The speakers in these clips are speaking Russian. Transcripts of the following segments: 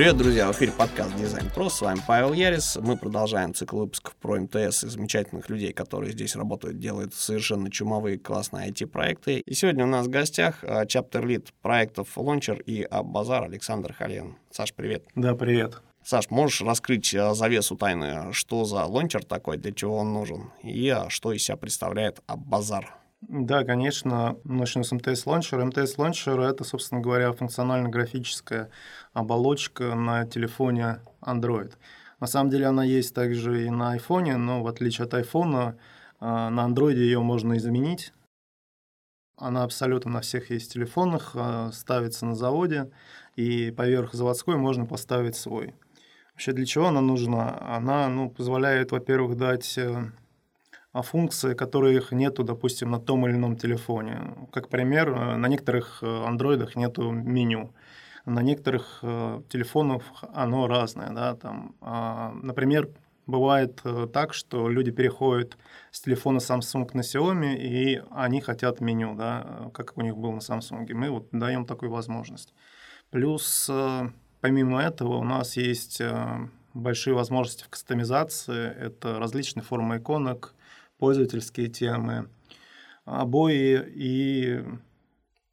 Привет, друзья! В эфире подкаст Дизайн Про. С вами Павел Ярис. Мы продолжаем цикл выпусков про МТС и замечательных людей, которые здесь работают, делают совершенно чумовые классные IT-проекты. И сегодня у нас в гостях чаптер лид проектов Launcher и Базар Александр Хален. Саш, привет! Да, привет! Саш, можешь раскрыть э, завесу тайны, что за лончер такой, для чего он нужен, и э, что из себя представляет Аббазар? Да, конечно, начну с МТС Launcher. МТС Launcher — это, собственно говоря, функционально-графическая оболочка на телефоне Android. На самом деле она есть также и на iPhone, но в отличие от iPhone, э, на Android ее можно изменить. Она абсолютно на всех есть телефонах, ставится на заводе, и поверх заводской можно поставить свой. Вообще для чего она нужна? Она ну, позволяет, во-первых, дать э, а, функции, которых нету, допустим, на том или ином телефоне. Как пример, э, на некоторых э, андроидах нету меню. На некоторых телефонах оно разное. Да, там, а, например, бывает так, что люди переходят с телефона Samsung на Xiaomi, и они хотят меню, да, как у них было на Samsung. Мы вот даем такую возможность. Плюс Помимо этого у нас есть э, большие возможности в кастомизации. Это различные формы иконок, пользовательские темы, обои и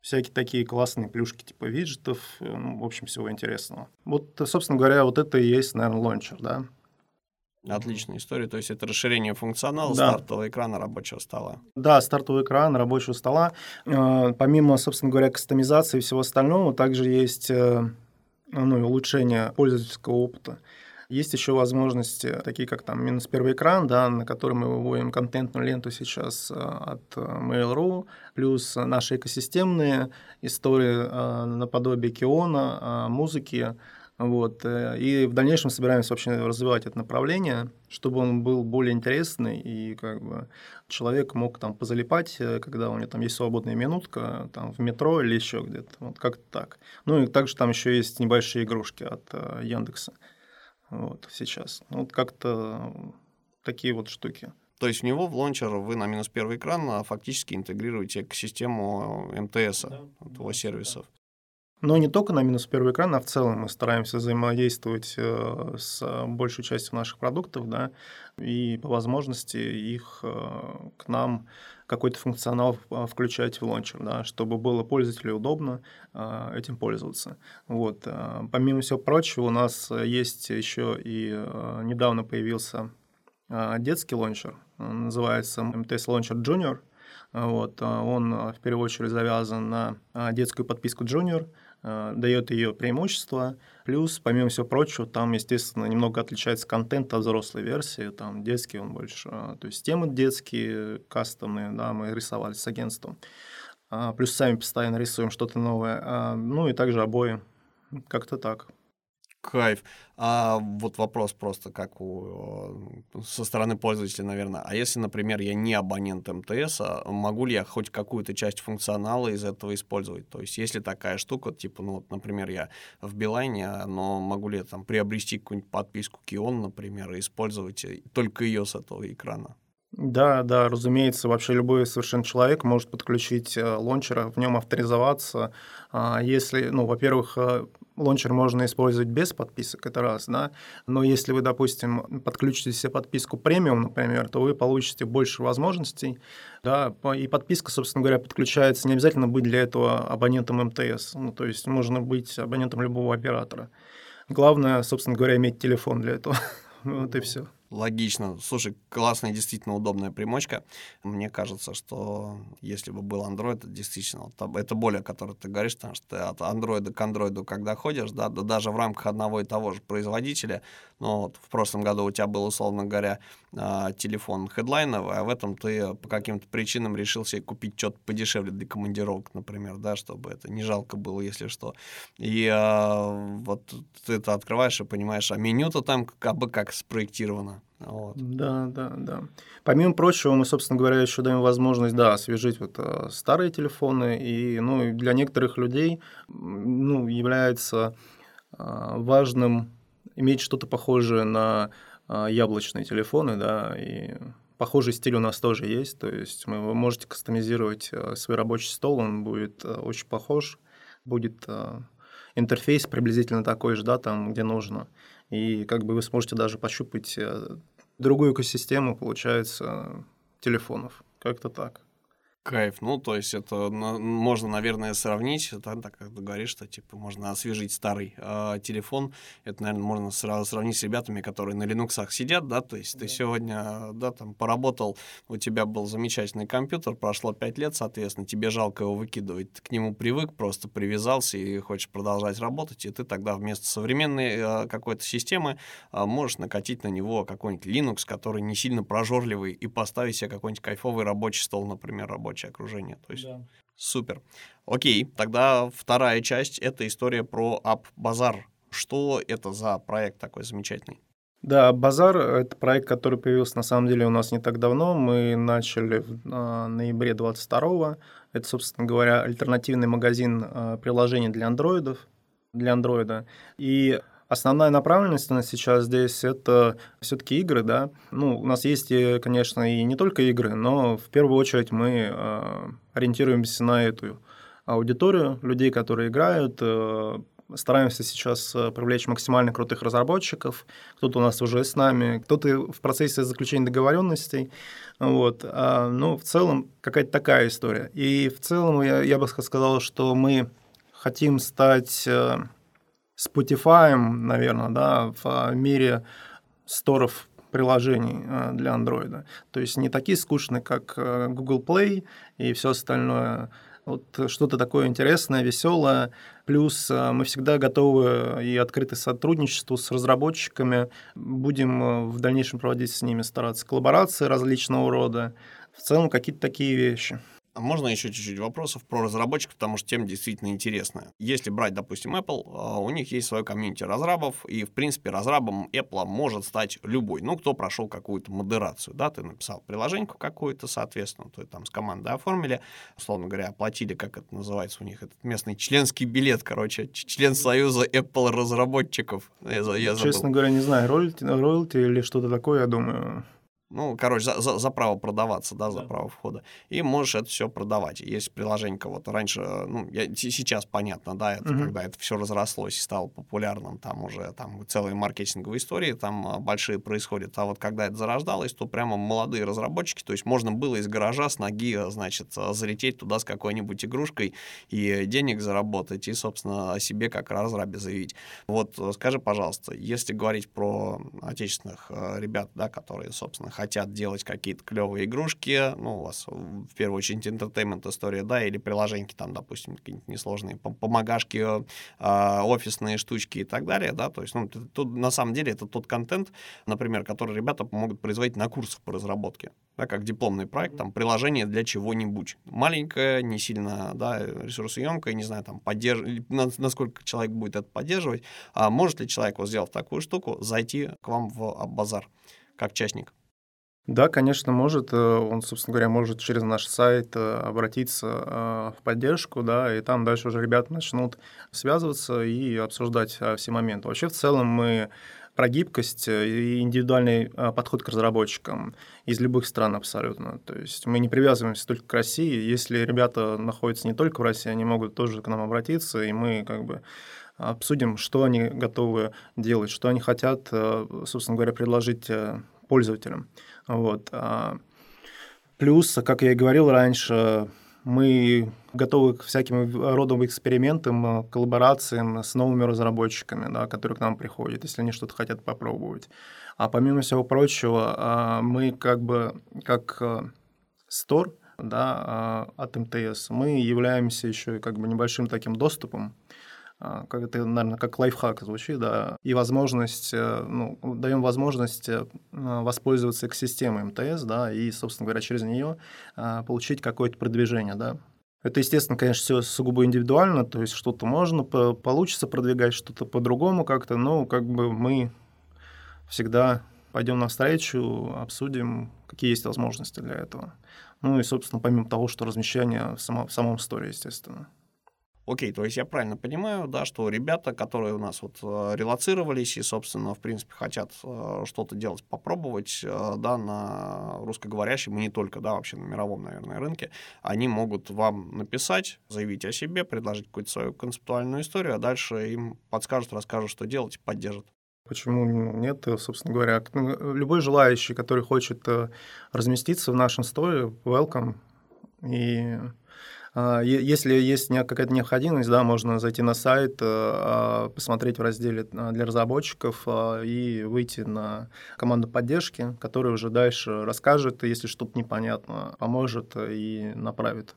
всякие такие классные плюшки типа виджетов, э, ну, в общем, всего интересного. Вот, собственно говоря, вот это и есть, наверное, лончер, да. Отличная история. То есть это расширение функционала да. стартового экрана рабочего стола. Да, стартовый экран рабочего стола. Э, помимо, собственно говоря, кастомизации и всего остального, также есть ну, и улучшение пользовательского опыта. Есть еще возможности, такие как там минус первый экран, да, на который мы выводим контентную ленту сейчас э, от э, Mail.ru, плюс наши экосистемные истории э, наподобие Киона, музыки, вот. И в дальнейшем собираемся вообще развивать это направление, чтобы он был более интересный, и как бы человек мог там позалипать, когда у него там есть свободная минутка, там в метро или еще где-то. Вот как-то так. Ну и также там еще есть небольшие игрушки от Яндекса. Вот сейчас. Вот как-то такие вот штуки. То есть в него в лончер вы на минус первый экран а фактически интегрируете экосистему МТС, да, его сервисов. Но не только на минус первый экран, а в целом мы стараемся взаимодействовать э, с большей частью наших продуктов, да, и по возможности их э, к нам какой-то функционал э, включать в лончер, да, чтобы было пользователю удобно этим пользоваться. Вот. Помимо всего прочего, у нас есть еще и недавно появился детский лончер, он называется MTS Launcher Junior. Вот. Он в первую очередь завязан на детскую подписку Junior – Э, дает ее преимущество. Плюс, помимо всего прочего, там, естественно, немного отличается контент от взрослой версии. Там детский он больше. Э, то есть темы детские, кастомные, да, мы рисовали с агентством. А, плюс сами постоянно рисуем что-то новое. А, ну и также обои. Как-то так. Кайф. А вот вопрос просто как у, э, со стороны пользователя, наверное. А если, например, я не абонент МТС, а могу ли я хоть какую-то часть функционала из этого использовать? То есть если такая штука, типа, ну вот, например, я в Билайне, но могу ли я там приобрести какую-нибудь подписку Кион, например, и использовать только ее с этого экрана? Да, да, разумеется, вообще любой совершенно человек может подключить э, лончер, в нем авторизоваться. А если, ну, во-первых, э, лончер можно использовать без подписок, это раз, да, но если вы, допустим, подключите себе подписку премиум, например, то вы получите больше возможностей, да, и подписка, собственно говоря, подключается, не обязательно быть для этого абонентом МТС, ну, то есть можно быть абонентом любого оператора. Главное, собственно говоря, иметь телефон для этого. вот и все. Логично. Слушай, классная, действительно удобная примочка. Мне кажется, что если бы был Android, это действительно это более, о которой ты говоришь, потому что ты от Android к Android, когда ходишь, да, да даже в рамках одного и того же производителя, но вот в прошлом году у тебя был, условно говоря, а, телефон хедлайновый, а в этом ты по каким-то причинам решил себе купить что-то подешевле для командировок, например, да, чтобы это не жалко было, если что. И а, вот ты это открываешь и понимаешь, а меню-то там как бы как спроектировано. Вот. Да, да, да. Помимо прочего, мы, собственно говоря, еще даем возможность, да, освежить вот э, старые телефоны, и, ну, для некоторых людей, ну, является э, важным иметь что-то похожее на э, яблочные телефоны, да, и похожий стиль у нас тоже есть, то есть вы можете кастомизировать свой рабочий стол, он будет очень похож, будет интерфейс приблизительно такой же, да, там, где нужно. И как бы вы сможете даже пощупать э, другую экосистему, получается, телефонов. Как-то так. Кайф. Ну, то есть это можно, наверное, сравнить, да, так как ты говоришь, что типа можно освежить старый э, телефон. Это, наверное, можно сразу сравнить с ребятами, которые на Linux сидят, да, то есть да. ты сегодня, да, там поработал, у тебя был замечательный компьютер, прошло 5 лет, соответственно, тебе жалко его выкидывать, ты к нему привык, просто привязался и хочешь продолжать работать, и ты тогда вместо современной э, какой-то системы э, можешь накатить на него какой-нибудь Linux, который не сильно прожорливый, и поставить себе какой-нибудь кайфовый рабочий стол, например, рабочий рабочее окружение. То есть да. супер. Окей, тогда вторая часть — это история про App Bazaar. Что это за проект такой замечательный? Да, Базар — это проект, который появился на самом деле у нас не так давно. Мы начали в э, ноябре 22 Это, собственно говоря, альтернативный магазин э, приложений для андроидов, для андроида. И Основная направленность у нас сейчас здесь это все-таки игры, да. Ну, у нас есть, конечно, и не только игры, но в первую очередь мы э, ориентируемся на эту аудиторию людей, которые играют. Э, стараемся сейчас э, привлечь максимально крутых разработчиков. Кто-то у нас уже с нами, кто-то в процессе заключения договоренностей. Вот. А, ну, в целом, какая-то такая история. И в целом я, я бы сказал, что мы хотим стать Spotify, наверное, да, в мире сторов приложений э, для Android. То есть не такие скучные, как э, Google Play и все остальное. Вот что-то такое интересное, веселое. Плюс мы всегда готовы и открыты сотрудничеству с разработчиками. Будем в дальнейшем проводить с ними, стараться коллаборации различного рода. В целом какие-то такие вещи. А можно еще чуть-чуть вопросов про разработчиков, потому что тема действительно интересная. Если брать, допустим, Apple, а, у них есть свое комьюнити разрабов, и, в принципе, разрабом Apple может стать любой. Ну, кто прошел какую-то модерацию, да, ты написал приложение какое-то, соответственно, то там с командой оформили, условно говоря, оплатили, как это называется у них, этот местный членский билет, короче, член союза Apple разработчиков. Я, я Честно говоря, не знаю, роялти, роялти или что-то такое, я думаю, ну, короче, за, за, за право продаваться, да, за да. право входа. И можешь это все продавать. Есть приложение кого-то раньше, ну, я, сейчас понятно, да, это угу. когда это все разрослось и стало популярным, там уже там целые маркетинговые истории там а, большие происходят. А вот когда это зарождалось, то прямо молодые разработчики, то есть можно было из гаража с ноги, значит, залететь туда с какой-нибудь игрушкой и денег заработать, и, собственно, о себе как разрабе заявить. Вот скажи, пожалуйста, если говорить про отечественных э, ребят, да, которые, собственно, хотят делать какие-то клевые игрушки, ну, у вас в первую очередь entertainment история, да, или приложеньки там, допустим, какие-нибудь несложные помогашки, э, офисные штучки и так далее, да, то есть, ну, тут на самом деле это тот контент, например, который ребята могут производить на курсах по разработке, да, как дипломный проект, там, приложение для чего-нибудь. Маленькое, не сильно, да, ресурсоемкое, не знаю, там, поддерж... насколько человек будет это поддерживать, а может ли человек, вот сделав такую штуку, зайти к вам в базар как частник? Да, конечно, может. Э, он, собственно говоря, может через наш сайт э, обратиться э, в поддержку, да, и там дальше уже ребята начнут связываться и обсуждать все моменты. Вообще, в целом, мы про гибкость и индивидуальный подход к разработчикам из любых стран абсолютно. То есть мы не привязываемся только к России. Если ребята находятся не только в России, они могут тоже к нам обратиться, и мы как бы обсудим, что они готовы делать, что они хотят, собственно говоря, предложить пользователям. Вот. А, плюс, как я и говорил раньше, мы готовы к всяким родам экспериментам, коллаборациям с новыми разработчиками, да, которые к нам приходят, если они что-то хотят попробовать. А помимо всего прочего, а, мы как бы как стор да, от МТС, мы являемся еще как бы небольшим таким доступом а, как это, наверное, как лайфхак звучит, да, и возможность, э, ну, даем возможность э, воспользоваться экосистемой МТС, да, и, собственно говоря, через нее а, получить какое-то продвижение, да. Это, естественно, конечно, все сугубо индивидуально, то есть что-то можно, получится продвигать, что-то по-другому как-то, но как бы мы всегда пойдем навстречу, обсудим, какие есть возможности для этого. Ну и, собственно, помимо того, что размещение в, само, в самом сторе, естественно. Окей, то есть я правильно понимаю, да, что ребята, которые у нас вот э, релацировались и, собственно, в принципе, хотят э, что-то делать, попробовать, э, да, на русскоговорящем и не только, да, вообще на мировом, наверное, рынке, они могут вам написать, заявить о себе, предложить какую-то свою концептуальную историю, а дальше им подскажут, расскажут, что делать, поддержат. Почему нет, собственно говоря? Ну, любой желающий, который хочет разместиться в нашем сторе, welcome. И если есть какая-то необходимость, да, можно зайти на сайт, э, а, посмотреть в разделе а, для разработчиков и выйти на команду поддержки, которая уже дальше расскажет, если что-то непонятно, поможет и направит.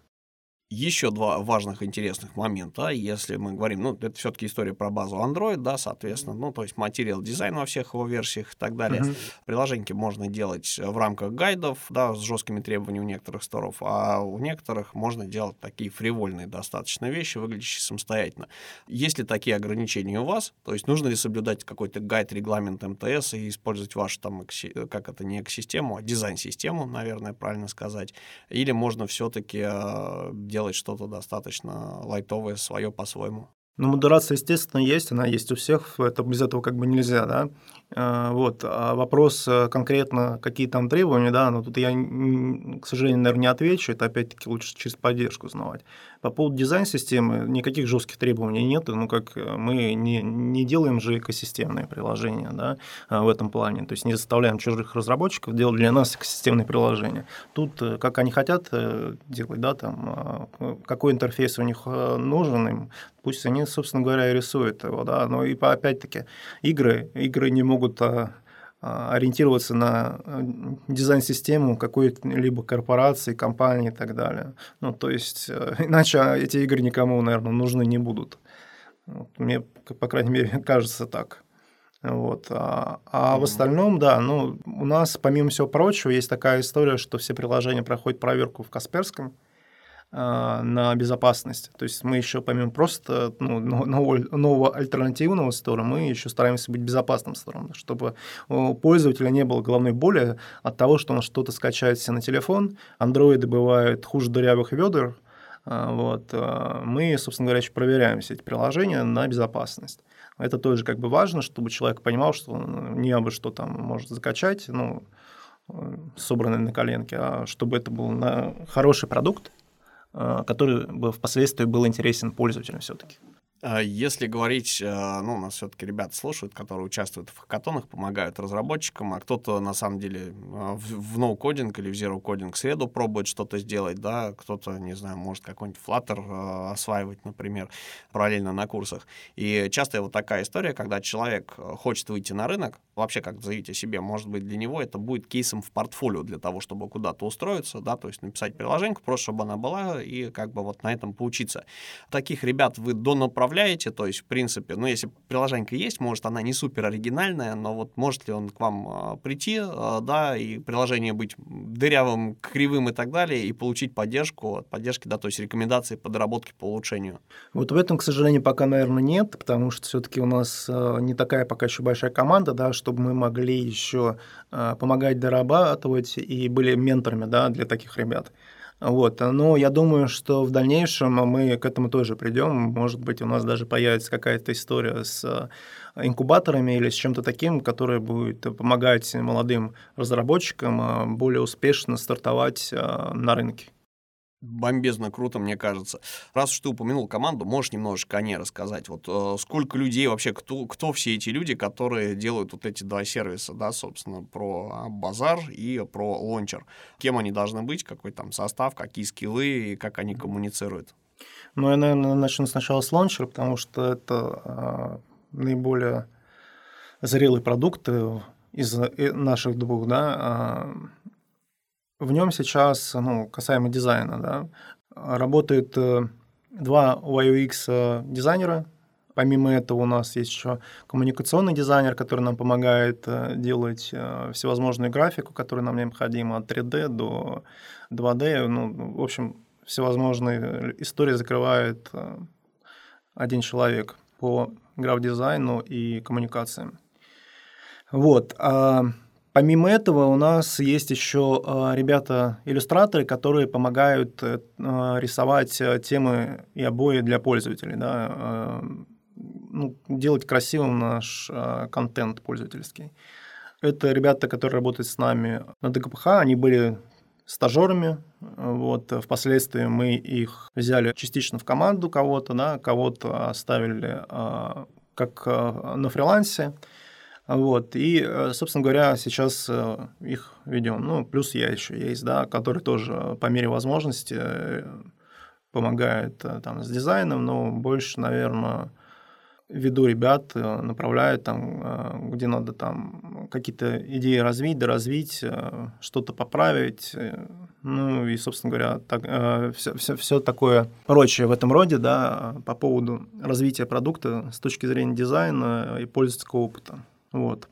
Еще два важных интересных момента, если мы говорим, ну, это все-таки история про базу Android, да, соответственно, ну, то есть материал дизайн во всех его версиях и так далее. Uh-huh. Приложеньки можно делать в рамках гайдов, да, с жесткими требованиями у некоторых сторов, а у некоторых можно делать такие фривольные достаточно вещи, выглядящие самостоятельно. Есть ли такие ограничения у вас? То есть нужно ли соблюдать какой-то гайд, регламент МТС и использовать вашу там, как это, не экосистему, а дизайн-систему, наверное, правильно сказать? Или можно все-таки э, делать делать что-то достаточно лайтовое, свое по-своему. Ну, модерация, естественно, есть, она есть у всех, это без этого как бы нельзя, да. А, вот. А вопрос э, конкретно, какие там требования, да, но тут я, к сожалению, наверное, не отвечу, это опять-таки лучше через поддержку узнавать. По поводу дизайн-системы никаких жестких требований нет, ну как э, мы не, не делаем же экосистемные приложения да, а, в этом плане, то есть не заставляем чужих разработчиков делать для нас экосистемные приложения. Тут э, как они хотят делать, да, там, какой интерфейс у них нужен им, пусть они, собственно говоря, и рисуют его, да, но и опять-таки игры, игры не могут а, а, ориентироваться на э, дизайн-систему какой-либо корпорации, компании и так далее. Ну, то есть, э, иначе эти игры никому, наверное, нужны не будут. Вот, мне, по крайней мере, кажется так. Вот. А, а в остальном, да, ну, у нас, помимо всего прочего, есть такая история, что все приложения проходят проверку в Касперском, а, на безопасность. То есть мы еще помимо просто ну, нового, нового альтернативного стора, мы еще стараемся быть безопасным стором, чтобы у пользователя не было головной боли от того, что он что-то скачает себе на телефон. Андроиды бывают хуже дырявых ведер. А, вот. А, мы, собственно говоря, еще проверяем все эти приложения на безопасность. Это тоже как бы важно, чтобы человек понимал, что не абы что там может закачать, ну, собранный на коленке, а чтобы это был на хороший продукт, Э, который бы впоследствии был интересен пользователям все-таки. А если говорить, э, ну, у нас все-таки ребята слушают, которые участвуют в хакатонах, помогают разработчикам, а кто-то, на самом деле, э, в ноу-кодинг или в zero-кодинг среду пробует что-то сделать, да, кто-то, не знаю, может какой-нибудь Flutter э, осваивать, например, параллельно на курсах. И часто вот такая история, когда человек хочет выйти на рынок, вообще как заявить о себе, может быть, для него это будет кейсом в портфолио для того, чтобы куда-то устроиться, да, то есть написать приложение, просто чтобы она была, и как бы вот на этом поучиться. Таких ребят вы до направления управляете, то есть, в принципе, ну, если приложение есть, может, она не супер оригинальная, но вот может ли он к вам а, прийти, а, да, и приложение быть дырявым, кривым и так далее, и получить поддержку от поддержки, да, то есть рекомендации по доработке, по улучшению? Вот в этом, к сожалению, пока, наверное, нет, потому что все-таки у нас а, не такая пока еще большая команда, да, чтобы мы могли еще помогать дорабатывать и были менторами, да, для таких ребят. Вот. Но я думаю, что в дальнейшем мы к этому тоже придем. Может быть, у нас даже появится какая-то история с э, инкубаторами или с чем-то таким, которое будет помогать молодым разработчикам э, более успешно стартовать э, на рынке бомбезно круто, мне кажется. Раз уж ты упомянул команду, можешь немножечко о ней рассказать. Вот э, сколько людей вообще, кто, кто все эти люди, которые делают вот эти два сервиса, да, собственно, про а, базар и про лончер. Кем они должны быть, какой там состав, какие скиллы и как они коммуницируют? Ну, я, наверное, начну сначала с лончера, потому что это э, наиболее зрелый продукт из э, наших двух, да, в нем сейчас, ну, касаемо дизайна, да, работает э, два UX э, дизайнера. Помимо этого у нас есть еще коммуникационный дизайнер, который нам помогает э, делать всевозможную графику, которая нам необходима от 3D до 2D. Ну, в общем, всевозможные истории закрывает один человек по граф-дизайну и коммуникациям. Вот. А Помимо этого у нас есть еще э, ребята-иллюстраторы, которые помогают э, рисовать э, темы и обои для пользователей, да, ну, делать красивым наш контент пользовательский. Это ребята, которые работают с нами на ДКПХ, они были стажерами. Вот, впоследствии мы их взяли частично в команду кого-то, да, кого-то оставили как на фрилансе. Вот. И, э, собственно говоря, сейчас э, их ведем. Ну, плюс я еще есть, да, который тоже по мере возможности э, помогает там с дизайном, но больше, наверное, веду ребят, направляю там, где надо там какие-то идеи развить, доразвить, что-то поправить. Ну и, собственно говоря, так, все, все, все такое прочее в этом роде, да, по поводу развития продукта с точки зрения дизайна и пользовательского опыта. Вот.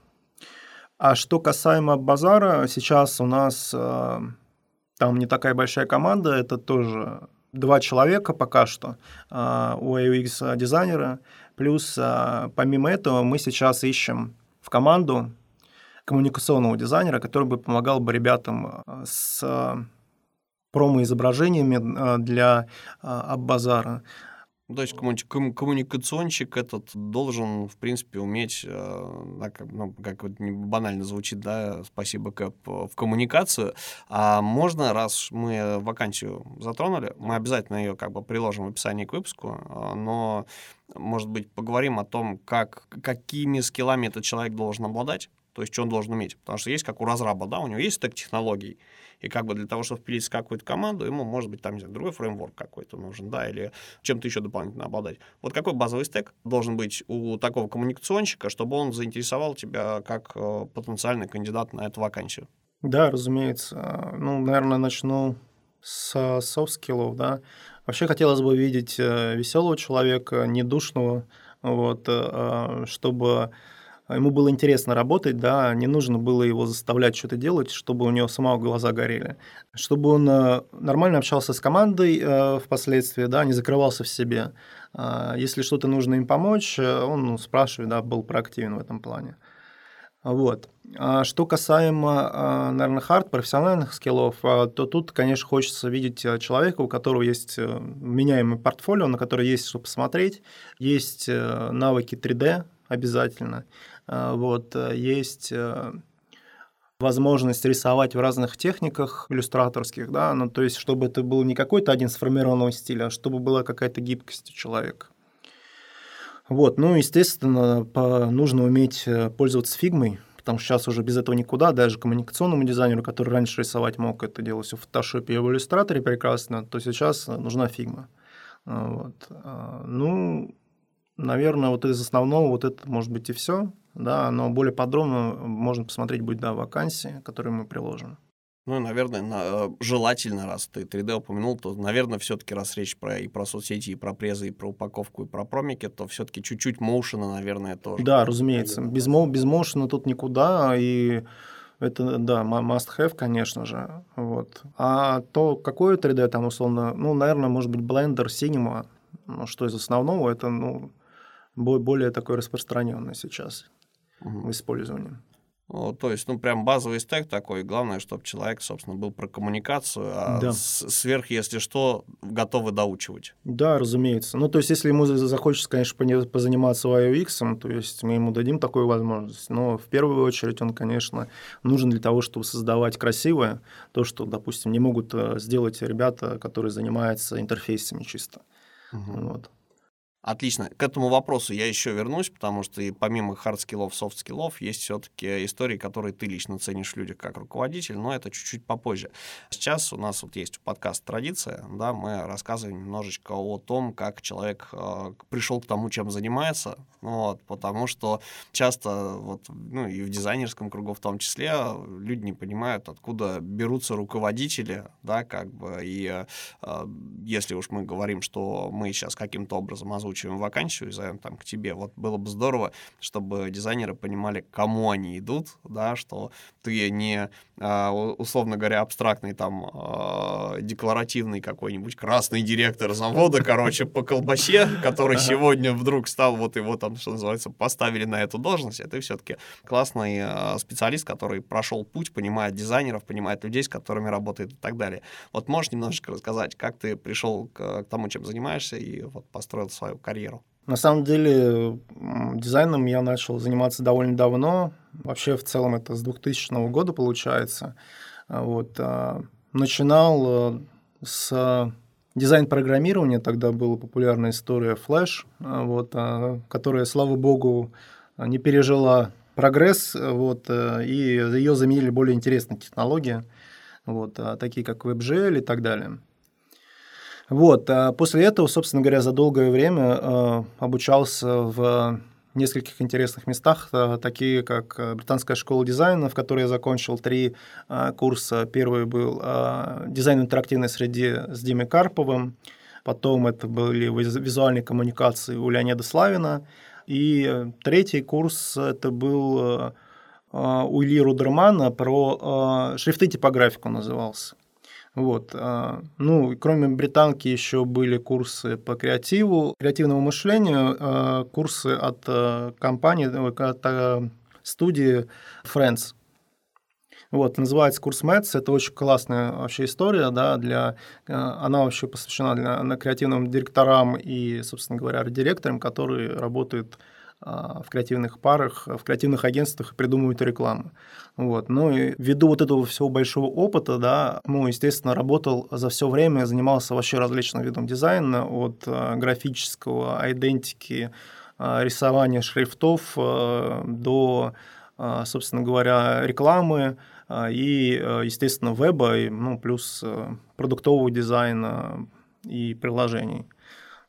А что касаемо базара, сейчас у нас э, там не такая большая команда, это тоже два человека пока что э, у UX дизайнера. Плюс э, помимо этого мы сейчас ищем в команду коммуникационного дизайнера, который бы помогал бы ребятам э, с э, промо-изображениями э, для базара ну, то есть комму- коммуникационщик этот должен, в принципе, уметь, э, ну, как вот не банально звучит, да, спасибо, Кэп, в коммуникацию. А можно, раз мы вакансию затронули, мы обязательно ее как бы приложим в описании к выпуску, э, но, может быть, поговорим о том, как, какими скиллами этот человек должен обладать, то есть что он должен уметь. Потому что есть как у разраба, да, у него есть стек технологий, и как бы для того, чтобы впилиться в какую-то команду, ему, может быть, там, не знаю, другой фреймворк какой-то нужен, да, или чем-то еще дополнительно обладать. Вот какой базовый стек должен быть у такого коммуникационщика, чтобы он заинтересовал тебя как э, потенциальный кандидат на эту вакансию? Да, разумеется. Ну, наверное, начну с софт-скиллов, да. Вообще хотелось бы видеть э, веселого человека, недушного, вот, э, чтобы ему было интересно работать, да, не нужно было его заставлять что-то делать, чтобы у него самого глаза горели. Чтобы он э, нормально общался с командой э, впоследствии, да, не закрывался в себе. А если что-то нужно им помочь, э, он ну, спрашивает, да, был проактивен в этом плане. Вот. А что касаемо, наверное, хард, профессиональных скиллов, то тут, конечно, хочется видеть человека, у которого есть меняемый портфолио, на который есть что посмотреть, есть навыки 3D обязательно, а, вот, э, есть э, возможность рисовать в разных техниках иллюстраторских, да, ну, то есть, чтобы это был не какой-то один сформированный стиль, а чтобы была какая-то гибкость у человека. Вот, ну, естественно, по, нужно уметь э, пользоваться фигмой, потому что сейчас уже без этого никуда, даже коммуникационному дизайнеру, который раньше рисовать мог это делать в Photoshop и в иллюстраторе прекрасно, то сейчас нужна фигма. Вот. Ну, наверное, вот из основного вот это может быть и все да, но более подробно можно посмотреть будет, да, вакансии, которые мы приложим. Ну, наверное, на, э, желательно, раз ты 3D упомянул, то, наверное, все-таки раз речь про и про соцсети, и про презы, и про упаковку, и про промики, то все-таки чуть-чуть моушена, наверное, тоже. Да, разумеется. Без, без моушена тут никуда, и это, да, must have, конечно же. Вот. А то, какое 3D там, условно, ну, наверное, может быть, Blender, Cinema, ну, что из основного, это, ну, более такое распространенное сейчас угу. в использовании. Ну, то есть, ну, прям базовый стек такой. Главное, чтобы человек, собственно, был про коммуникацию, а да. сверх, если что, готовы доучивать. Да, разумеется. Ну, то есть, если ему захочется, конечно, позаниматься UX, то есть мы ему дадим такую возможность. Но в первую очередь он, конечно, нужен для того, чтобы создавать красивое, то, что, допустим, не могут э, сделать ребята, которые занимаются интерфейсами чисто. Угу. Вот. Отлично. К этому вопросу я еще вернусь, потому что и помимо хард-скиллов, софт-скиллов есть все-таки истории, которые ты лично ценишь в людях как руководитель, но это чуть-чуть попозже. Сейчас у нас вот есть подкаст «Традиция», да, мы рассказываем немножечко о том, как человек э, пришел к тому, чем занимается, вот, потому что часто, вот, ну и в дизайнерском кругу в том числе, люди не понимают, откуда берутся руководители, да, как бы, и э, если уж мы говорим, что мы сейчас каким-то образом озвучим озвучиваем вакансию и зовем там к тебе. Вот было бы здорово, чтобы дизайнеры понимали, кому они идут, да, что ты не, а, условно говоря, абстрактный там а, декларативный какой-нибудь красный директор завода, короче, по колбасе, который сегодня вдруг стал, вот его там, что называется, поставили на эту должность, а ты все-таки классный специалист, который прошел путь, понимает дизайнеров, понимает людей, с которыми работает и так далее. Вот можешь немножечко рассказать, как ты пришел к, к тому, чем занимаешься, и вот построил свою карьеру? На самом деле дизайном я начал заниматься довольно давно. Вообще в целом это с 2000 года получается. Вот. А, начинал э, с дизайн-программирования, тогда была популярная история Flash, вот, а, которая, слава богу, не пережила прогресс, вот, э, и ее заменили более интересные технологии, вот, а, такие как WebGL и так далее. Вот, а после этого, собственно говоря, за долгое время э, обучался в нескольких интересных местах, э, такие как э, Британская школа дизайна, в которой я закончил три э, курса. Первый был дизайн интерактивной среде с Димой Карповым, потом это были визуальные коммуникации у Леонида Славина, и третий курс это был у Ильи Рудермана про шрифты типографику назывался. Вот. А, ну, кроме британки еще были курсы по креативу, креативному мышлению, а, курсы от а, компании, от студии Friends. Вот, называется курс Mets. Это очень классная вообще история, да, для, она вообще посвящена для, на креативным директорам и, собственно говоря, директорам, которые работают в креативных парах, в креативных агентствах придумывают рекламу. Вот. Ну и ввиду вот этого всего большого опыта, да, ну, естественно, работал за все время, занимался вообще различным видом дизайна, от э, графического, идентики, э, рисования шрифтов до, собственно говоря, рекламы и, естественно, веба, и, ну, плюс продуктового дизайна и приложений.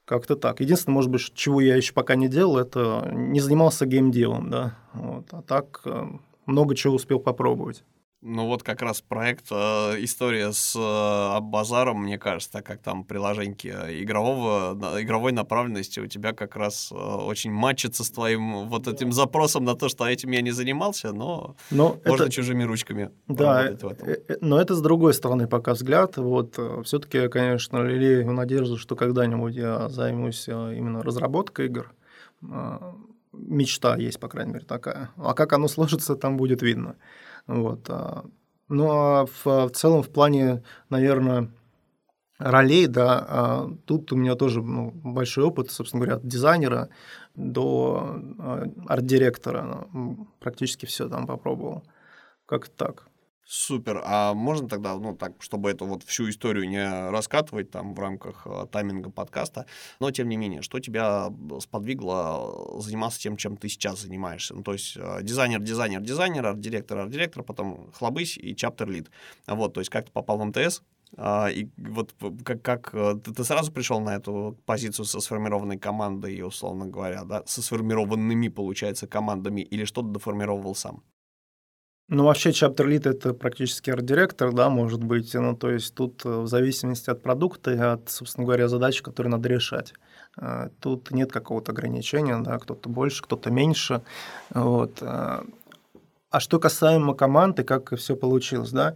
Как-то так. Единственное, может быть, чего я еще пока не делал, это не занимался геймдевом, да. Вот. А так э, много чего успел попробовать. Ну вот как раз проект э, «История с э, базаром», мне кажется, так как там приложеньки игрового, игровой направленности у тебя как раз э, очень матчится с твоим вот этим запросом на то, что этим я не занимался, но, но можно это... чужими ручками да, в этом. Э, э, но это с другой стороны пока взгляд. Вот, э, все-таки конечно, лелею надежду, что когда-нибудь я займусь именно разработкой игр мечта есть, по крайней мере, такая. А как оно сложится, там будет видно. Вот. А, ну, а в, в целом в плане, наверное, ролей, да, а, тут у меня тоже ну, большой опыт, собственно говоря, от дизайнера до арт-директора. Ну, практически все там попробовал. Как так. Супер. А можно тогда, ну так, чтобы эту вот всю историю не раскатывать там в рамках э, тайминга подкаста, но тем не менее, что тебя сподвигло заниматься тем, чем ты сейчас занимаешься? Ну, то есть э, дизайнер, дизайнер, дизайнер, арт-директор, арт-директор, потом хлобысь и чаптер-лид. Вот, то есть как ты попал в МТС, а, и вот как, как э, ты, ты сразу пришел на эту позицию со сформированной командой, условно говоря, да, со сформированными, получается, командами, или что-то доформировал сам? Ну, вообще, lead — это практически арт-директор, да, может быть. Ну, то есть тут э, в зависимости от продукта и от, собственно говоря, задач, которые надо решать. Э, тут нет какого-то ограничения, да, кто-то больше, кто-то меньше. Вот. Э, а что касаемо команды, как все получилось, да,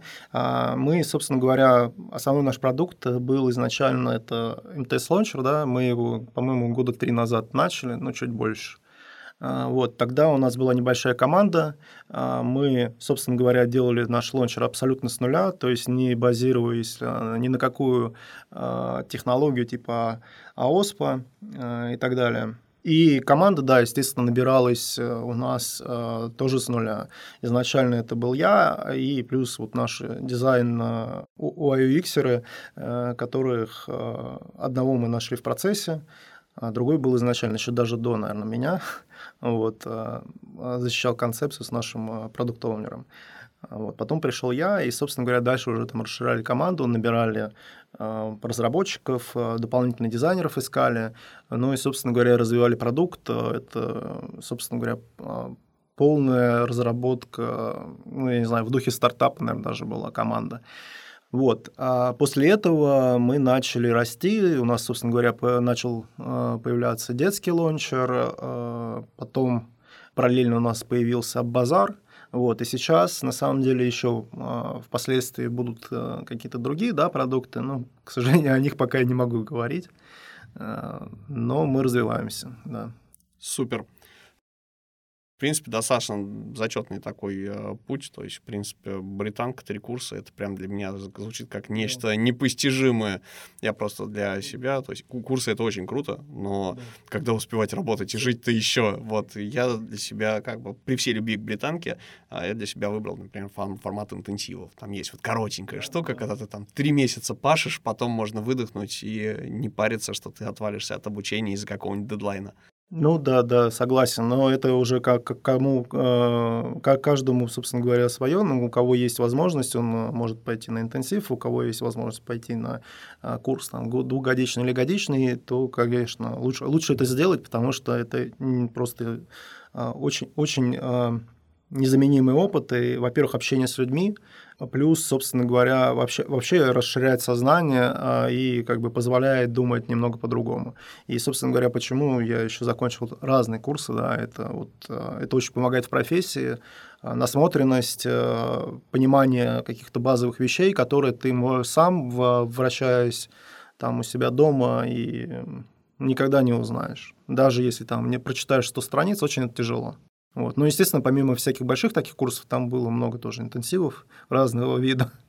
мы, собственно говоря, основной наш продукт был изначально это MTS Launcher, да, мы его, по-моему, года три назад начали, ну, чуть больше. А, вот, тогда у нас была небольшая команда. А, мы, собственно говоря, делали наш лончер абсолютно с нуля, то есть не базируясь а, ни на какую технологию типа АОСПа и так далее. И команда, да, естественно, набиралась э, у нас э, тоже с нуля. Изначально это был я, и плюс вот наш дизайн э, UI-UX, э, которых э, одного мы нашли в процессе, а другой был изначально еще даже до, наверное, меня. Вот, а, а, защищал концепцию с нашим продукт-оунером. Вот. Потом пришел я, и, собственно говоря, дальше уже там расширяли команду, набирали э, разработчиков, дополнительных дизайнеров искали, ну и, собственно говоря, развивали продукт. Это, собственно говоря, полная разработка, ну, я не знаю, в духе стартапа, наверное, даже была команда. Вот. А после этого мы начали расти. У нас, собственно говоря, начал э, появляться детский лончер. Э, потом параллельно у нас появился базар. Вот. И сейчас, на самом деле, еще э, впоследствии будут какие-то другие да, продукты. Но, к сожалению, о них пока я не могу говорить. Но мы развиваемся. Да. Супер. В принципе, достаточно зачетный такой э, путь. То есть, в принципе, британка, три курса, это прям для меня звучит как нечто непостижимое. Я просто для себя, то есть курсы это очень круто, но да. когда успевать работать и жить-то еще, вот я для себя как бы при всей любви к британке, а я для себя выбрал, например, формат интенсивов. Там есть вот коротенькая штука, да. когда ты там три месяца пашешь, потом можно выдохнуть и не париться, что ты отвалишься от обучения из-за какого-нибудь дедлайна. Ну да, да, согласен, но это уже как, как кому, э, как каждому, собственно говоря, свое. Ну, у кого есть возможность, он э, может пойти на интенсив, у кого есть возможность пойти на э, курс там, двухгодичный или годичный, то, конечно, лучше, лучше это сделать, потому что это просто очень, очень незаменимый опыт, и, во-первых, общение с людьми, плюс, собственно говоря, вообще, вообще расширяет сознание а, и как бы позволяет думать немного по-другому. И, собственно говоря, почему я еще закончил разные курсы, да, это, вот, а, это очень помогает в профессии, а, насмотренность, понимание каких-то базовых вещей, которые ты сам, вращаясь там у себя дома, и никогда не узнаешь. Даже если там не прочитаешь 100 страниц, очень это тяжело. Вот. Ну, естественно, помимо всяких больших таких курсов, там было много тоже интенсивов разного вида.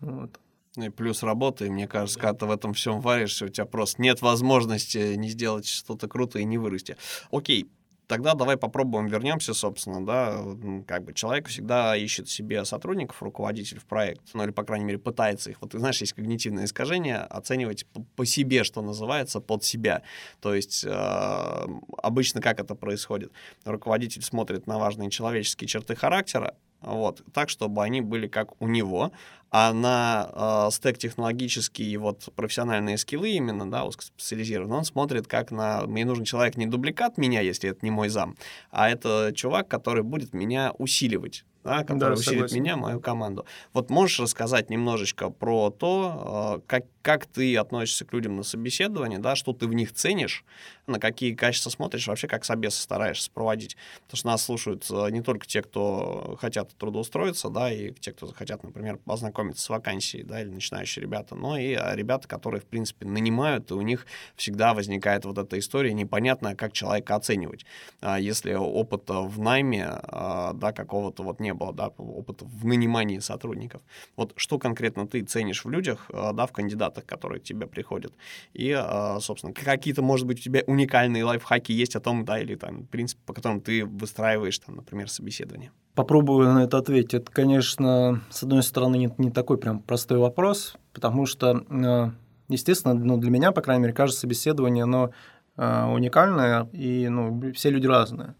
Вот. Ну и плюс работы, мне кажется, когда ты в этом всем варишься, у тебя просто нет возможности не сделать что-то крутое и не вырасти. Окей, тогда давай попробуем вернемся, собственно, да, как бы человек всегда ищет себе сотрудников, руководитель в проект, ну или, по крайней мере, пытается их. Вот знаешь, есть когнитивное искажение, оценивать по, по себе, что называется, под себя. То есть э, обычно как это происходит? Руководитель смотрит на важные человеческие черты характера, вот, так, чтобы они были как у него, а на э, стек технологические и вот профессиональные скиллы именно, да, узкоспециализированный, он смотрит как на... Мне нужен человек не дубликат меня, если это не мой зам, а это чувак, который будет меня усиливать да, который да, усилит согласен. меня, мою команду. Вот можешь рассказать немножечко про то, э, как, как ты относишься к людям на собеседовании, да, что ты в них ценишь, на какие качества смотришь, вообще как собесы стараешься проводить. Потому что нас слушают э, не только те, кто хотят трудоустроиться, да, и те, кто хотят, например, познакомиться с вакансией, да, или начинающие ребята, но и а, ребята, которые, в принципе, нанимают, и у них всегда возникает вот эта история непонятная, как человека оценивать. А если опыта в найме, да, какого-то вот не было, да, опыта в нанимании сотрудников. Вот что конкретно ты ценишь в людях, а, да, в кандидатах, которые к тебе приходят, и, а, собственно, какие-то, может быть, у тебя уникальные лайфхаки есть о том, да, или там принцип, по которым ты выстраиваешь, там, например, собеседование? Попробую на это ответить. Это, конечно, с одной стороны, не, не такой прям простой вопрос, потому что, э, естественно, ну, для меня, по крайней мере, кажется, собеседование, оно э, уникальное, и ну, все люди разные.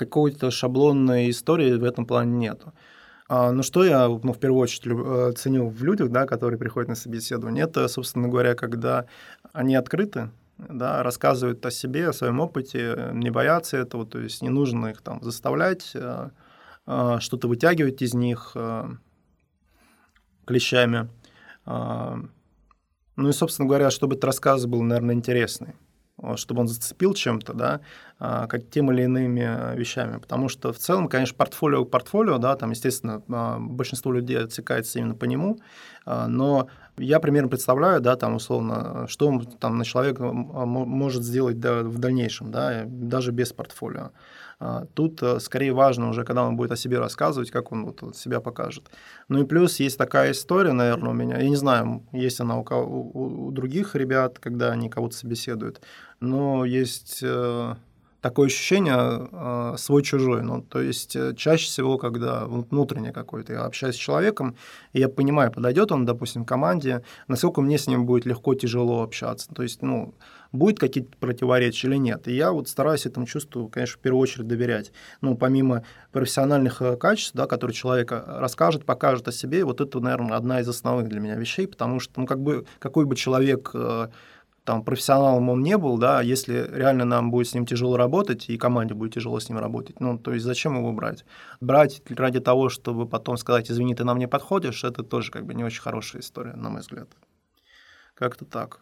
Какой-то шаблонной истории в этом плане нету. А, ну, что я ну, в первую очередь э, ценю в людях, да, которые приходят на собеседование, это, собственно говоря, когда они открыты, да, рассказывают о себе, о своем опыте, не боятся этого, то есть не нужно их там заставлять, э, э, что-то вытягивать из них клещами. Ну и, собственно говоря, чтобы этот рассказ был, наверное, интересный чтобы он зацепил чем-то, да, как тем или иными вещами. Потому что в целом, конечно, портфолио портфолио, да, там, естественно, большинство людей отсекается именно по нему, но я примерно представляю, да, там условно, что там на человека может сделать в дальнейшем, да, даже без портфолио. А, тут э, скорее важно уже, когда он будет о себе рассказывать, как он вот себя покажет. Ну и плюс есть такая история, наверное, у меня, я не знаю, есть она у, у, у других ребят, когда они кого-то собеседуют, но есть э, такое ощущение э, свой-чужой. Ну, то есть э, чаще всего, когда внутренне какой-то, я общаюсь с человеком, и я понимаю, подойдет он, допустим, команде, насколько мне с ним будет легко, тяжело общаться. То есть, ну, будет какие-то противоречия или нет. И я вот стараюсь этому чувству, конечно, в первую очередь доверять. Ну, помимо профессиональных э, качеств, да, которые человек расскажет, покажет о себе, вот это, наверное, одна из основных для меня вещей, потому что, ну, как бы, какой бы человек там профессионалом он не был, да, если реально нам будет с ним тяжело работать, и команде будет тяжело с ним работать, ну, то есть зачем его брать? Брать ради того, чтобы потом сказать, извини, ты нам не подходишь, это тоже как бы не очень хорошая история, на мой взгляд. Как-то так.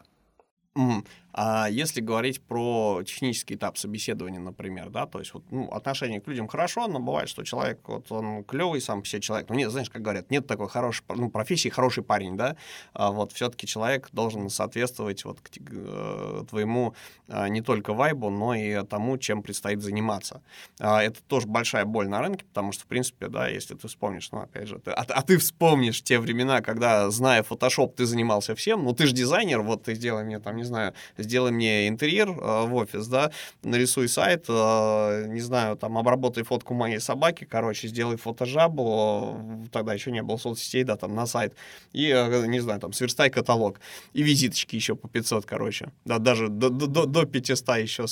А если говорить про технический этап собеседования, например, да, то есть вот, ну, отношение к людям хорошо, но бывает, что человек, вот он клевый сам по себе человек, ну, нет, знаешь, как говорят, нет такой хорошей, ну, профессии хороший парень, да, а вот все-таки человек должен соответствовать вот к, э, твоему а, не только вайбу, но и тому, чем предстоит заниматься. А, это тоже большая боль на рынке, потому что, в принципе, да, если ты вспомнишь, ну, опять же, ты, а, а ты вспомнишь те времена, когда, зная Photoshop, ты занимался всем, ну, ты же дизайнер, вот ты сделай мне, там, не знаю, сделай мне интерьер э, в офис, да, нарисуй сайт, э, не знаю, там, обработай фотку моей собаки, короче, сделай фотожабу, тогда еще не было соцсетей, да, там, на сайт, и, э, не знаю, там, сверстай каталог, и визиточки еще по 500, короче, да, даже до, до, до 500 еще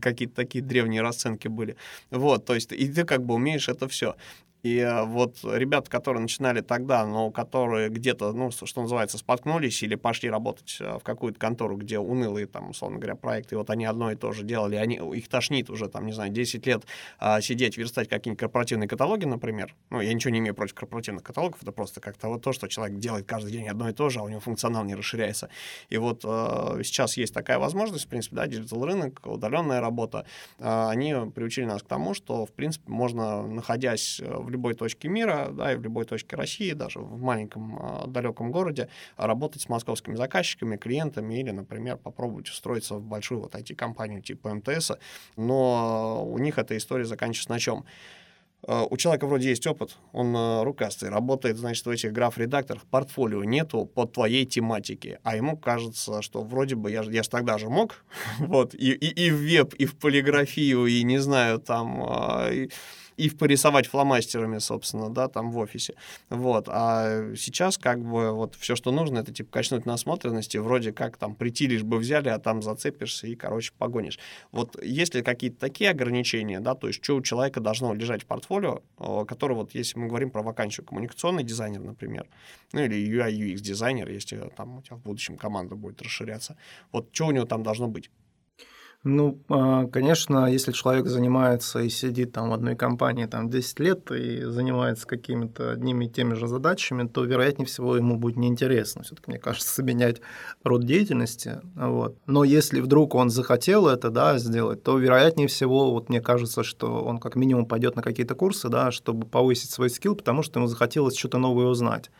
какие-то такие древние расценки были, вот, то есть, и ты как бы умеешь это все. И э, вот ребята, которые начинали тогда, но которые где-то, ну, что называется, споткнулись или пошли работать э, в какую-то контору, где унылые, там, условно говоря, проекты, и вот они одно и то же делали, они, их тошнит уже, там, не знаю, 10 лет а, сидеть, верстать какие-нибудь корпоративные каталоги, например. Ну, я ничего не имею против корпоративных каталогов, это просто как-то вот то, что человек делает каждый день одно и то же, а у него функционал не расширяется. И вот а, сейчас есть такая возможность, в принципе, да, digital рынок, удаленная работа, а, они приучили нас к тому, что, в принципе, можно, находясь в любой точке мира, да, и в любой точке России, даже в маленьком э, далеком городе, работать с московскими заказчиками, клиентами или, например, попробовать устроиться в большую вот IT-компанию типа МТС, но у них эта история заканчивается на чем? А, у человека вроде есть опыт, он рукастый, работает, значит, в этих граф-редакторах, портфолио нету под твоей тематике, а ему кажется, что вроде бы я, я же тогда же мог, вот, и, и, и в веб, и в полиграфию, и не знаю, там, а, и, и порисовать фломастерами, собственно, да, там в офисе. Вот. А сейчас как бы вот все, что нужно, это типа качнуть насмотренности, вроде как там прийти лишь бы взяли, а там зацепишься и, короче, погонишь. Вот есть ли какие-то такие ограничения, да, то есть что у человека должно лежать в портфолио, который вот, если мы говорим про вакансию коммуникационный дизайнер, например, ну или UI, UX дизайнер, если там у тебя в будущем команда будет расширяться, вот что у него там должно быть? Ну, а, конечно, если человек занимается и сидит там в одной компании там 10 лет и занимается какими-то одними и теми же задачами, то, вероятнее всего, ему будет неинтересно все-таки, мне кажется, менять род деятельности. Вот. Но если вдруг он захотел это да, сделать, то, вероятнее всего, вот мне кажется, что он как минимум пойдет на какие-то курсы, да, чтобы повысить свой скилл, потому что ему захотелось что-то новое узнать.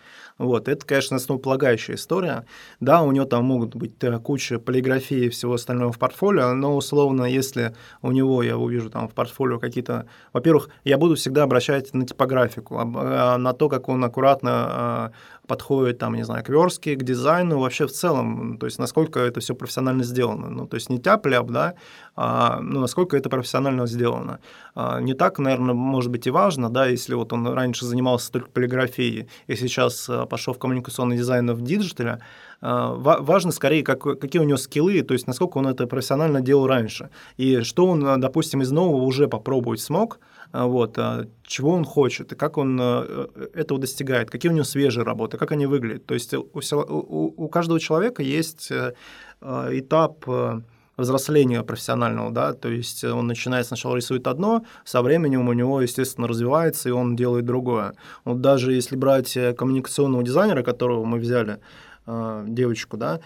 Вот, это, конечно, основополагающая история. Да, у него там могут быть э, куча полиграфии и всего остального в портфолио, но условно, если у него, я увижу там в портфолио какие-то... Во-первых, я буду всегда обращать на типографику, э, на то, как он аккуратно э, подходит, там, не знаю, к верстке, к дизайну, вообще в целом, то есть насколько это все профессионально сделано. Ну, то есть не тяп-ляп, да, а, ну, насколько это профессионально сделано. А, не так, наверное, может быть и важно, да, если вот он раньше занимался только полиграфией и сейчас а, пошел в коммуникационный дизайн в диджитале, а, важно скорее, как, какие у него скиллы, то есть насколько он это профессионально делал раньше. И что он, допустим, из нового уже попробовать смог – а, вот, а, чего он хочет и как он а, этого достигает, какие у него свежие работы, как они выглядят. То есть у, у, каждого человека есть э, этап э, взросления профессионального, да, то есть он начинает сначала рисует одно, со временем у него, естественно, развивается, и он делает другое. Вот даже если брать э, коммуникационного дизайнера, которого мы взяли, девочку, да,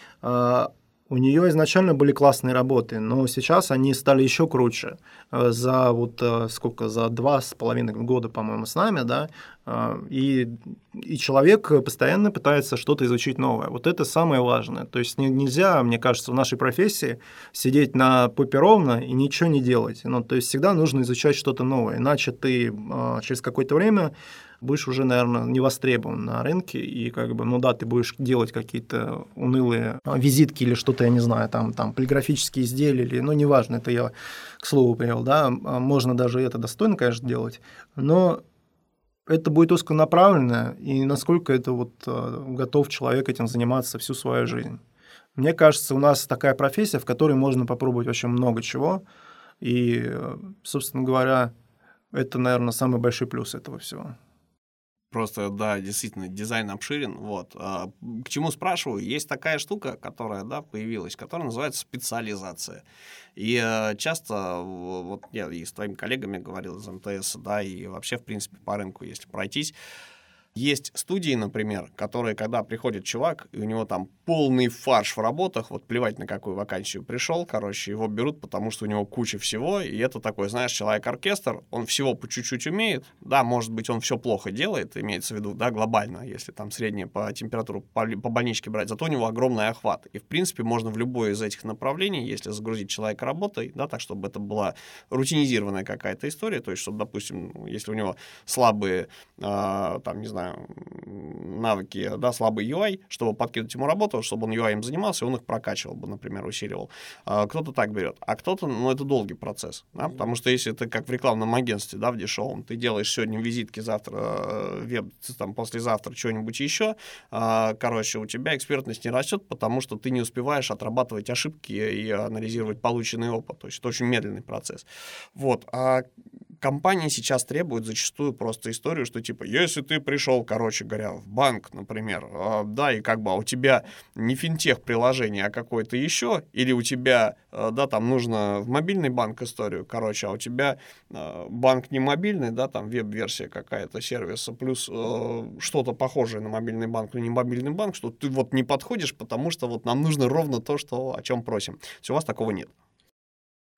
у нее изначально были классные работы, но сейчас они стали еще круче. Э, за вот э, сколько, за два с половиной года, по-моему, с нами, да, э, и, и человек постоянно пытается что-то изучить новое. Вот это самое важное. То есть нельзя, мне кажется, в нашей профессии сидеть на попе ровно и ничего не делать. Ну, то есть всегда нужно изучать что-то новое, иначе ты через какое-то время будешь уже, наверное, не востребован на рынке, и как бы, ну да, ты будешь делать какие-то унылые визитки или что-то, я не знаю, там, там полиграфические изделия, или, ну, неважно, это я к слову привел, да, можно даже это достойно, конечно, делать, но это будет узконаправленно, и насколько это вот э, готов человек этим заниматься всю свою жизнь. Мне кажется, у нас такая профессия, в которой можно попробовать очень много чего, и, собственно говоря, это, наверное, самый большой плюс этого всего. Просто, да, действительно, дизайн обширен. Вот. А, к чему спрашиваю? Есть такая штука, которая, да, появилась, которая называется специализация. И э, часто, вот я и с твоими коллегами говорил из МТС, да, и вообще, в принципе, по рынку, если пройтись, есть студии, например, которые, когда приходит чувак, и у него там полный фарш в работах, вот плевать на какую вакансию пришел, короче, его берут, потому что у него куча всего, и это такой, знаешь, человек-оркестр, он всего по чуть-чуть умеет, да, может быть, он все плохо делает, имеется в виду, да, глобально, если там среднее по температуру по, по больничке брать, зато у него огромный охват, и, в принципе, можно в любое из этих направлений, если загрузить человека работой, да, так, чтобы это была рутинизированная какая-то история, то есть, чтобы, допустим, если у него слабые, э, там, не знаю, навыки, да, слабый UI, чтобы подкинуть ему работу, чтобы он UI им занимался, он их прокачивал бы, например, усиливал. А, кто-то так берет, а кто-то, ну, это долгий процесс, да, потому что если ты как в рекламном агентстве, да, в дешевом, ты делаешь сегодня визитки, завтра э, веб, там, послезавтра что-нибудь еще, а, короче, у тебя экспертность не растет, потому что ты не успеваешь отрабатывать ошибки и анализировать полученный опыт, то есть это очень медленный процесс. Вот, а компании сейчас требуют зачастую просто историю, что типа, если ты пришел, короче говоря, в банк, например, э, да, и как бы а у тебя не финтех приложение, а какое-то еще, или у тебя, э, да, там нужно в мобильный банк историю, короче, а у тебя э, банк не мобильный, да, там веб-версия какая-то сервиса, плюс что-то похожее на мобильный банк, но не мобильный банк, что ты вот не подходишь, потому что вот нам нужно ровно то, что, о чем просим. Все, у вас такого нет.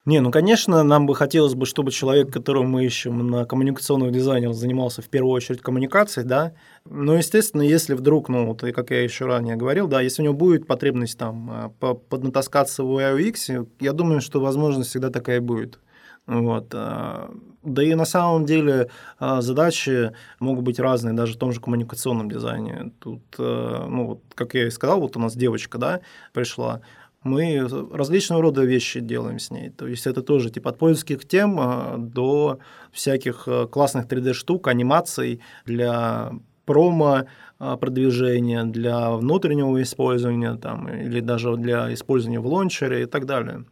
Не, ну, конечно, нам бы хотелось бы, чтобы человек, которого мы ищем на коммуникационном дизайне, занимался в первую очередь коммуникацией, да. Но, естественно, если вдруг, ну, вот, как я еще ранее говорил, да, если у него будет потребность там э, поднатаскаться в UX, я думаю, что возможность всегда такая будет. Вот. Э, да и на самом деле э, задачи могут быть разные, даже в том же коммуникационном дизайне. Тут, ну, вот, как я и сказал, вот у нас девочка, да, пришла, мы различного рода вещи делаем с ней. То есть это тоже типа от польских тем а, до всяких э, классных 3D-штук, анимаций для промо а, продвижения, для внутреннего использования там, или даже для использования в лончере и так далее.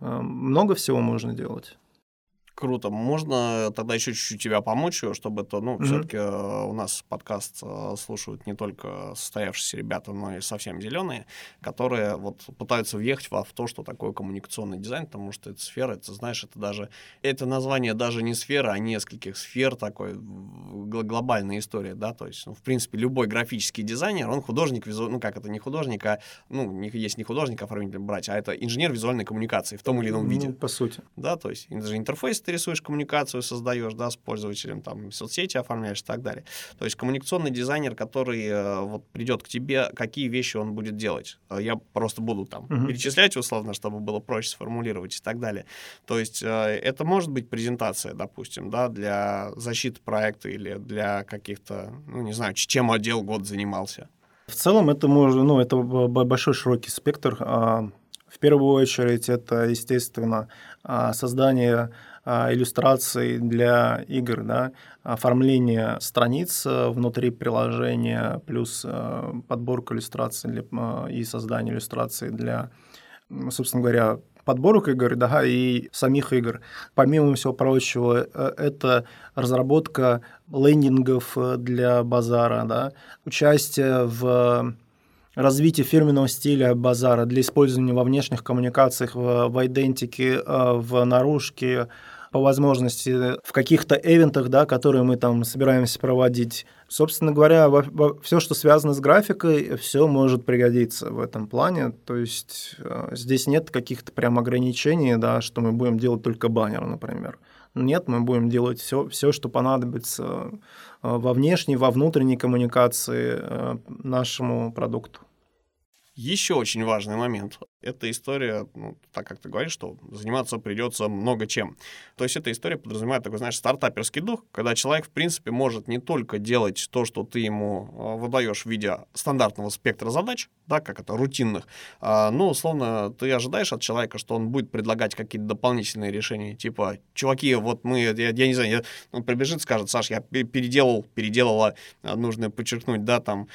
Э, много всего можно делать. Круто. Можно тогда еще чуть-чуть тебя помочь, чтобы это, ну, mm-hmm. все-таки э, у нас подкаст э, слушают не только состоявшиеся ребята, но и совсем зеленые, которые вот пытаются въехать во в то, что такое коммуникационный дизайн, потому что это сфера, это, знаешь, это даже, это название даже не сфера, а нескольких сфер, такой глобальная история, да, то есть, ну, в принципе, любой графический дизайнер, он художник, визу... ну, как это, не художник, а, ну, не, есть не художник, оформитель брать, а это инженер визуальной коммуникации в том или ином виде. Ну, по сути. Да, то есть, даже интерфейс ты рисуешь коммуникацию, создаешь, да, с пользователем, там, соцсети оформляешь и так далее. То есть коммуникационный дизайнер, который э, вот придет к тебе, какие вещи он будет делать. Э, я просто буду там uh-huh. перечислять условно, чтобы было проще сформулировать и так далее. То есть э, это может быть презентация, допустим, да, для защиты проекта или для каких-то, ну, не знаю, чем отдел год занимался. В целом это можно, ну, это большой широкий спектр. А, в первую очередь это, естественно, а, создание иллюстраций для игр, да, оформление страниц э, внутри приложения, плюс э, подборка иллюстраций для, э, и создание иллюстраций для, собственно говоря, подборок игр, да, и самих игр. Помимо всего прочего, это разработка лендингов для базара, да, участие в развитие фирменного стиля базара для использования во внешних коммуникациях, в, в идентике, в наружке, по возможности в каких-то эвентах, да, которые мы там собираемся проводить. Собственно говоря, во, во, все, что связано с графикой, все может пригодиться в этом плане. То есть э, здесь нет каких-то прям ограничений, да, что мы будем делать только баннер, например. Нет, мы будем делать все, все что понадобится э, во внешней, во внутренней коммуникации э, нашему продукту. Еще очень важный момент эта история, ну, так как ты говоришь, что заниматься придется много чем. То есть эта история подразумевает такой, знаешь, стартаперский дух, когда человек, в принципе, может не только делать то, что ты ему а, выдаешь в виде стандартного спектра задач, да, как это, рутинных, а, но, условно, ты ожидаешь от человека, что он будет предлагать какие-то дополнительные решения, типа, чуваки, вот мы, я, я не знаю, я, он прибежит, скажет, Саш, я переделал, переделала, а, нужно подчеркнуть, да, там,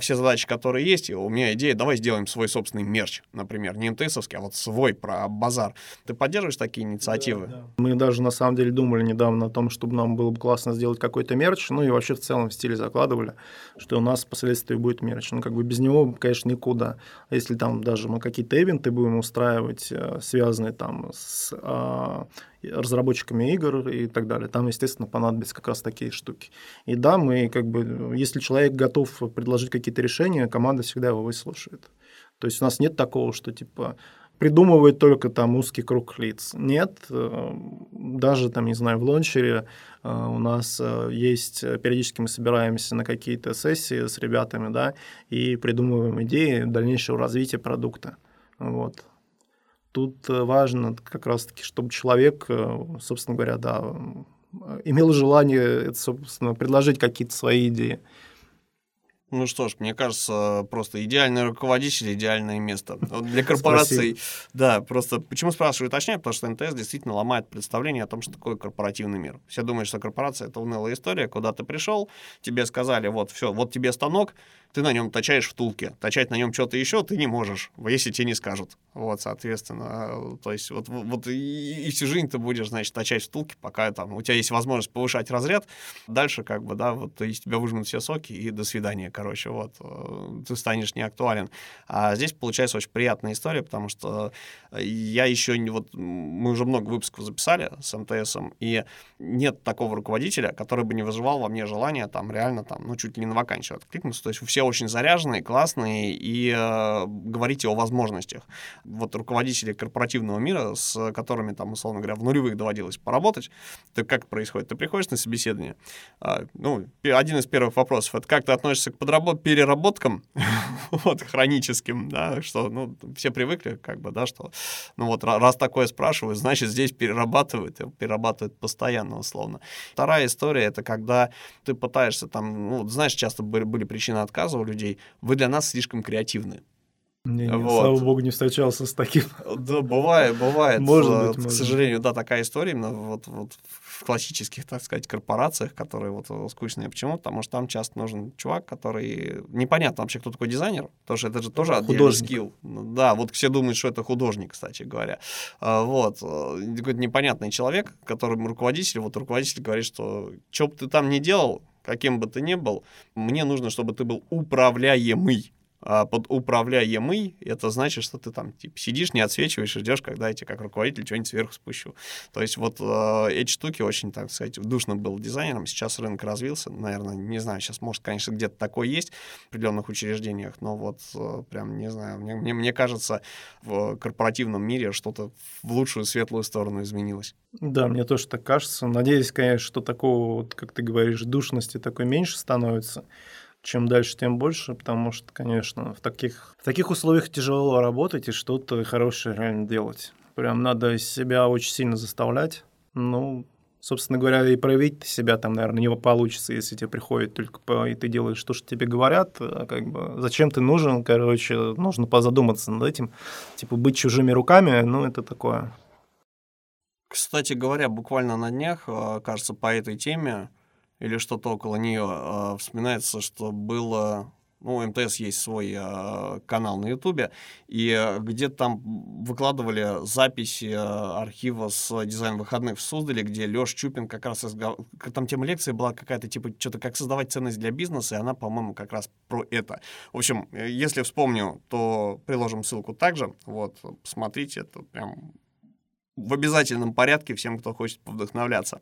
все задачи, которые есть, и у меня идея, давай сделаем свой собственный мерч, например, например, не МТСовский, а вот свой про базар. Ты поддерживаешь такие инициативы? Да, да. Мы даже на самом деле думали недавно о том, чтобы нам было бы классно сделать какой-то мерч, ну и вообще в целом в стиле закладывали, что у нас впоследствии будет мерч. Ну как бы без него, конечно, никуда. А если там даже мы какие-то ивенты будем устраивать, э, связанные там с а, разработчиками игр и так далее. Там, естественно, понадобятся как раз такие штуки. И да, мы как бы, если человек готов предложить какие-то решения, команда всегда его выслушает. То есть у нас нет такого, что типа придумывает только там узкий круг лиц. Нет, э, даже там, не знаю, в лончере э, у нас э, есть, периодически мы собираемся на какие-то сессии с ребятами, да, и придумываем идеи дальнейшего развития продукта. Вот. Тут важно как раз-таки, чтобы человек, собственно говоря, да, имел желание, собственно, предложить какие-то свои идеи. Ну что ж, мне кажется, просто идеальный руководитель, идеальное место. Для корпораций, да, просто почему спрашиваю уточняю, потому что НТС действительно ломает представление о том, что такое корпоративный мир. Все думают, что корпорация — это унылая история, куда ты пришел, тебе сказали, вот, все, вот тебе станок, ты на нем точаешь втулки. Точать на нем что-то еще ты не можешь, если тебе не скажут. Вот, соответственно, то есть вот, вот и, и всю жизнь ты будешь, значит, точать втулки, пока там у тебя есть возможность повышать разряд. Дальше, как бы, да, вот из тебя выжмут все соки, и до свидания, короче, вот, э, ты станешь неактуален. А здесь получается очень приятная история, потому что я еще не, вот, мы уже много выпусков записали с МТСом, и нет такого руководителя, который бы не вызывал во мне желание там реально там, ну, чуть ли не на вакансию откликнуться. То есть все очень заряженные, классные и э, говорите о возможностях. Вот руководители корпоративного мира, с которыми там, условно говоря, в нулевых доводилось поработать, то как происходит? Ты приходишь на собеседование, э, ну, один из первых вопросов, это как ты относишься к подработ переработкам, вот, хроническим, да, что, ну, все привыкли, как бы, да, что, ну, вот, раз такое спрашивают, значит, здесь перерабатывают, перерабатывают постоянно, условно. Вторая история, это когда ты пытаешься там, ну, знаешь, часто были причины отказа, у людей, вы для нас слишком креативны. Не, не, вот. Слава богу, не встречался с таким. Да, бывает, бывает. Может быть, К может. сожалению, да, такая история именно вот, вот в классических, так сказать, корпорациях, которые вот скучные. Почему? Потому что там часто нужен чувак, который... Непонятно вообще, кто такой дизайнер, потому что это же тоже отдельный скилл. Да, вот все думают, что это художник, кстати говоря. А, вот. Какой-то непонятный человек, которым руководитель, вот руководитель говорит, что что бы ты там ни делал, каким бы ты ни был, мне нужно, чтобы ты был управляемый. А под управляемый это значит, что ты там типа, сидишь, не отсвечиваешь, ждешь, когда я тебе как руководитель что-нибудь сверху спущу. То есть вот э, эти штуки очень, так сказать, душно был дизайнером. Сейчас рынок развился, наверное, не знаю, сейчас, может, конечно, где-то такое есть в определенных учреждениях, но вот э, прям, не знаю, мне, мне, мне кажется, в корпоративном мире что-то в лучшую светлую сторону изменилось. Да, мне тоже так кажется. Надеюсь, конечно, что такого, вот, как ты говоришь, душности такой меньше становится чем дальше, тем больше, потому что, конечно, в таких, в таких условиях тяжело работать и что-то хорошее реально делать. Прям надо себя очень сильно заставлять. Ну, собственно говоря, и проявить себя там, наверное, не получится, если тебе приходит только по, и ты делаешь то, что тебе говорят, а как бы зачем ты нужен, короче, нужно позадуматься над этим. Типа быть чужими руками, ну, это такое. Кстати говоря, буквально на днях, а, кажется, по этой теме или что-то около нее, э, вспоминается, что было ну, МТС есть свой э, канал на Ютубе, и где-то там выкладывали записи э, архива с дизайн выходных в Суздале, где Лёш Чупин как раз изгов... там тема лекции была какая-то типа что-то как создавать ценность для бизнеса, и она, по-моему, как раз про это. В общем, если вспомню, то приложим ссылку также. Вот, посмотрите, это прям в обязательном порядке всем, кто хочет повдохновляться.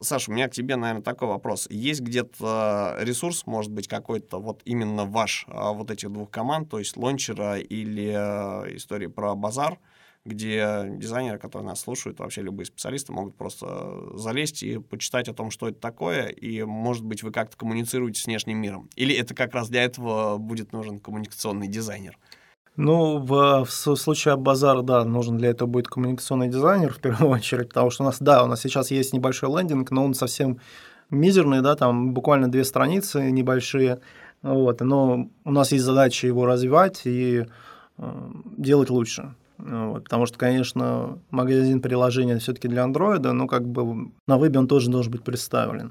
Саша, у меня к тебе, наверное, такой вопрос. Есть где-то ресурс, может быть, какой-то вот именно ваш, а, вот этих двух команд, то есть лончера или э, истории про базар, где дизайнеры, которые нас слушают, вообще любые специалисты могут просто залезть и почитать о том, что это такое, и, может быть, вы как-то коммуницируете с внешним миром. Или это как раз для этого будет нужен коммуникационный дизайнер? Ну, в, в случае базара, да, нужен для этого будет коммуникационный дизайнер в первую очередь, потому что у нас, да, у нас сейчас есть небольшой лендинг, но он совсем мизерный, да, там буквально две страницы небольшие, вот, но у нас есть задача его развивать и э, делать лучше. Вот, потому что, конечно, магазин приложения все-таки для андроида, но как бы на вебе он тоже должен быть представлен.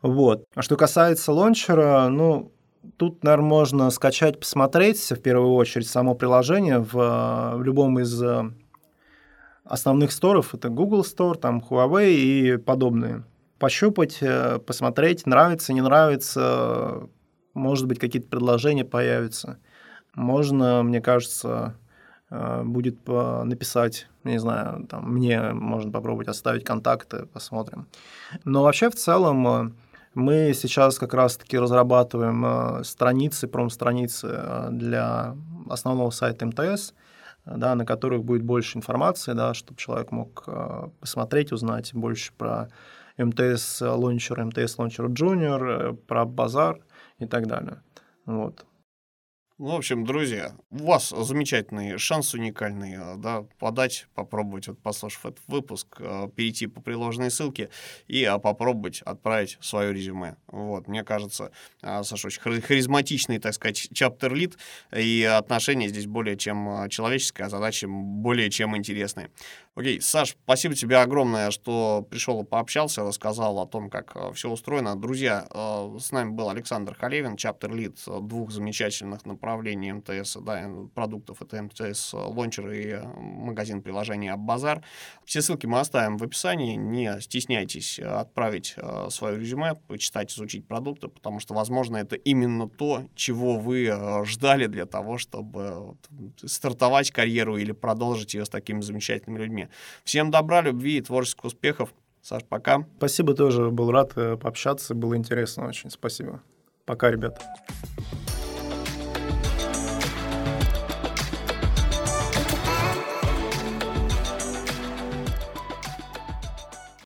Вот. А что касается лончера, ну, Тут, наверное, можно скачать, посмотреть в первую очередь само приложение в, в любом из э, основных сторов. Это Google Store, там Huawei и подобные. Пощупать, э, посмотреть, нравится, не нравится, может быть, какие-то предложения появятся. Можно, мне кажется, э, будет написать, не знаю, там, мне можно попробовать оставить контакты, посмотрим. Но вообще в целом мы сейчас как раз-таки разрабатываем э, страницы, промстраницы э, для основного сайта МТС, да, на которых будет больше информации, да, чтобы человек мог э, посмотреть, узнать больше про МТС Launcher, МТС Launcher Junior, про базар и так далее. Вот. Ну, в общем, друзья, у вас замечательный шанс уникальный, э, да, подать, попробовать, вот послушав этот выпуск, э, перейти по приложенной ссылке и а, попробовать отправить свое резюме. Вот, мне кажется, э, Саша очень харизматичный, так сказать, чаптер-лид, и отношения здесь более чем человеческие, а задачи более чем интересные. Окей, Саш, спасибо тебе огромное, что пришел и пообщался, рассказал о том, как все устроено. Друзья, с нами был Александр Халевин, чаптер-лид двух замечательных направлений МТС, да, продуктов. Это МТС Лончер и магазин приложений Аббазар. Все ссылки мы оставим в описании. Не стесняйтесь отправить э, свое резюме, почитать, изучить продукты, потому что, возможно, это именно то, чего вы ждали для того, чтобы стартовать карьеру или продолжить ее с такими замечательными людьми. Всем добра, любви и творческих успехов. Саш, пока. Спасибо тоже, был рад э, пообщаться, было интересно очень. Спасибо. Пока, ребята.